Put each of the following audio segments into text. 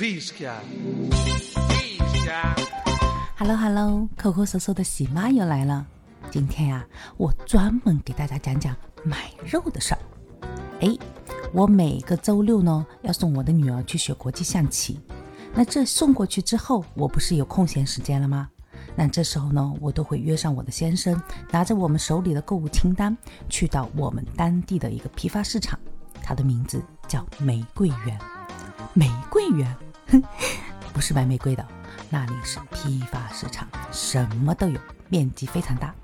Fisca。Hello Hello，抠抠搜搜的喜妈又来了。今天呀、我专门给大家讲讲买肉的事儿。哎，我每个周六呢要送我的女儿去学国际象棋，那这送过去之后，我不是有空闲时间了吗？那这时候呢，我都会约上我的先生，拿着我们手里的购物清单，去到我们当地的一个批发市场，它的名字叫玫瑰园。玫瑰园，不是卖玫瑰的，那里是批发市场，什么都有，面积非常大。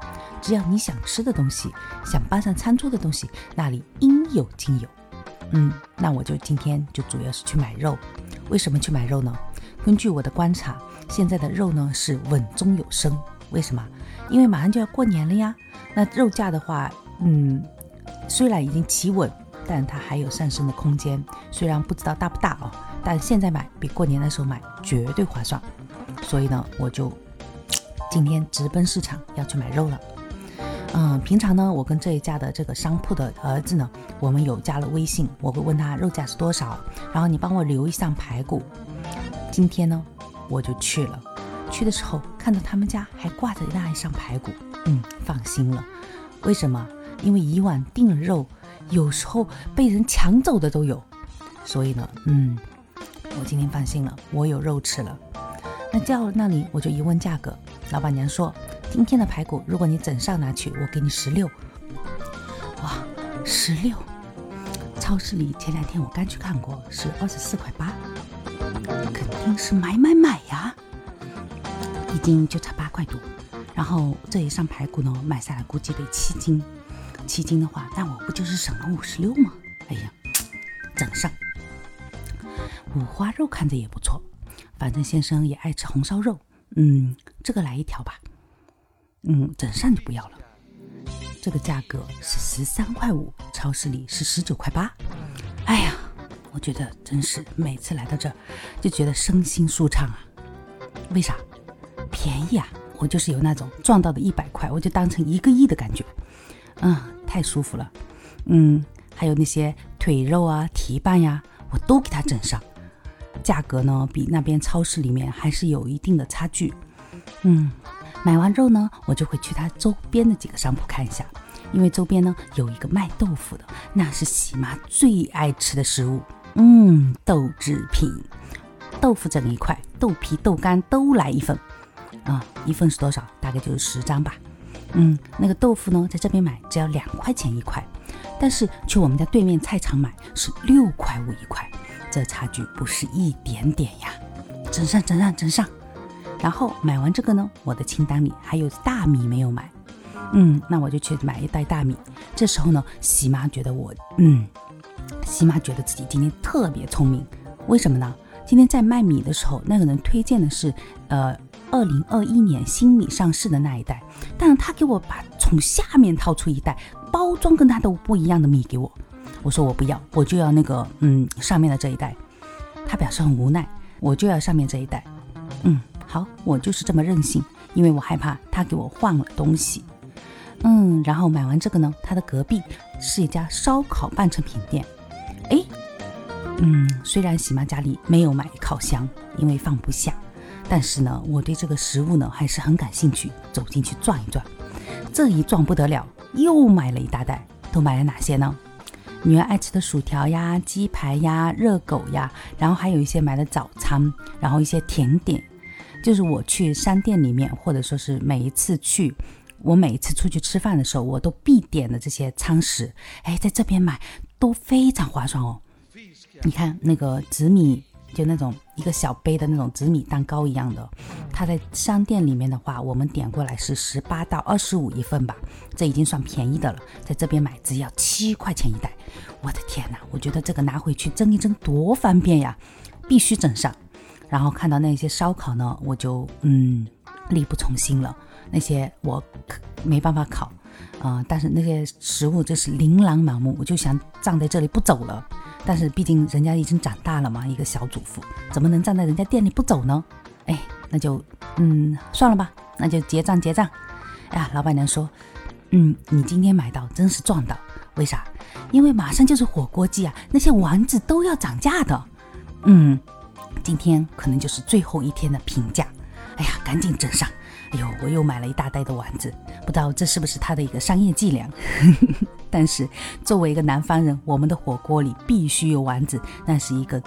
只要你想吃的东西，想搬上餐桌的东西，那里应有尽有。嗯，那我就今天就主要是去买肉。为什么去买肉呢？根据我的观察，现在的肉呢是稳中有升。为什么？因为马上就要过年了呀。那肉价的话，嗯，虽然已经企稳，但它还有上升的空间。虽然不知道大不大哦，但现在买比过年的时候买绝对划算。所以呢，我就今天直奔市场要去买肉了。嗯，平常呢，我跟这一家的这个商铺的儿子呢，我们有加了微信，我会问他肉价是多少，然后你帮我留一箱排骨。今天呢，我就去了，去的时候看到他们家还挂着那一上排骨，嗯，放心了。为什么？因为以往订肉，有时候被人抢走的都有，所以呢，嗯，我今天放心了，我有肉吃了。那到了那里，我就一问价格，老板娘说，今天的排骨，如果你整上拿去，我给你十六。哇，十六！超市里前两天我刚去看过，是二十四块八，肯定是买买买呀！一斤就差八块多，然后这一上排骨呢，买下来估计得七斤，七斤的话，那我不就是省了五十六吗？哎呀，整上。五花肉看着也不错，反正先生也爱吃红烧肉，嗯，这个来一条吧。嗯，整上就不要了。这个价格是十三块五，超市里是十九块八。哎呀，我觉得真是每次来到这儿就觉得身心舒畅啊。为啥？便宜啊！我就是有那种赚到的一百块，我就当成一个亿的感觉。嗯，太舒服了。嗯，还有那些腿肉啊、蹄瓣呀，我都给它整上。价格呢，比那边超市里面还是有一定的差距。嗯。买完肉呢，我就会去它周边的几个商铺看一下，因为周边呢有一个卖豆腐的，那是喜妈最爱吃的食物。嗯，豆制品，豆腐整一块，豆皮、豆干都来一份。啊，一份是多少？大概就是十张吧。嗯，那个豆腐呢，在这边买只要两块钱一块，但是去我们家对面菜场买是六块五一块，这差距不是一点点呀！整上，整上，整上。然后买完这个呢，我的清单里还有大米没有买，嗯，那我就去买一袋大米。这时候呢，喜妈觉得我，嗯，喜妈觉得自己今天特别聪明，为什么呢？今天在卖米的时候，那个人推荐的是，呃，二零二一年新米上市的那一袋，但是他给我把从下面掏出一袋，包装跟他都不一样的米给我，我说我不要，我就要那个，嗯，上面的这一袋。他表示很无奈，我就要上面这一袋，嗯。好，我就是这么任性，因为我害怕他给我换了东西。嗯，然后买完这个呢，他的隔壁是一家烧烤半成品店。哎，嗯，虽然喜妈家里没有买烤箱，因为放不下，但是呢，我对这个食物呢还是很感兴趣，走进去转一转。这一转不得了，又买了一大袋。都买了哪些呢？女儿爱吃的薯条呀、鸡排呀、热狗呀，然后还有一些买的早餐，然后一些甜点。就是我去商店里面，或者说是每一次去，我每一次出去吃饭的时候，我都必点的这些餐食，哎，在这边买都非常划算哦。你看那个紫米，就那种一个小杯的那种紫米蛋糕一样的，它在商店里面的话，我们点过来是十八到二十五一份吧，这已经算便宜的了。在这边买只要七块钱一袋，我的天哪！我觉得这个拿回去蒸一蒸多方便呀，必须整上。然后看到那些烧烤呢，我就嗯力不从心了。那些我没办法烤，啊，但是那些食物真是琳琅满目，我就想站在这里不走了。但是毕竟人家已经长大了嘛，一个小主妇怎么能站在人家店里不走呢？哎，那就嗯算了吧，那就结账结账。哎呀，老板娘说，嗯，你今天买到真是赚到，为啥？因为马上就是火锅季啊，那些丸子都要涨价的。嗯。今天可能就是最后一天的评价。哎呀，赶紧整上！哎呦，我又买了一大袋的丸子，不知道这是不是他的一个商业伎俩。但是作为一个南方人，我们的火锅里必须有丸子，那是一个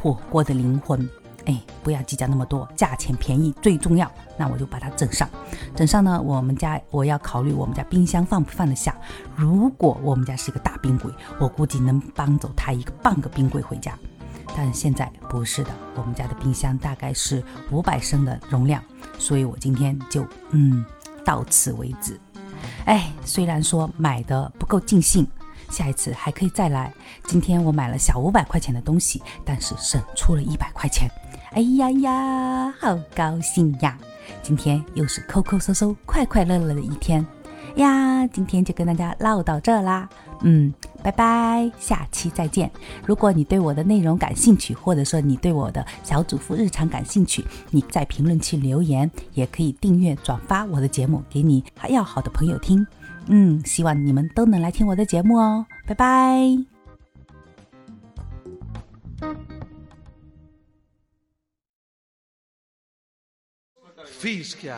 火锅的灵魂。哎，不要计较那么多，价钱便宜最重要。那我就把它整上，整上呢，我们家我要考虑我们家冰箱放不放得下。如果我们家是一个大冰柜，我估计能搬走它一个半个冰柜回家。但现在不是的，我们家的冰箱大概是五百升的容量，所以我今天就嗯到此为止。哎，虽然说买的不够尽兴，下一次还可以再来。今天我买了小五百块钱的东西，但是省出了一百块钱。哎呀呀，好高兴呀！今天又是抠抠搜搜、快快乐乐的一天呀！今天就跟大家唠到这啦，嗯，拜拜，下期再见。如果你对我的内容感兴趣，或者说你对我的小主妇日常感兴趣，你在评论区留言，也可以订阅转发我的节目给你还要好的朋友听。嗯，希望你们都能来听我的节目哦，拜拜。Fisca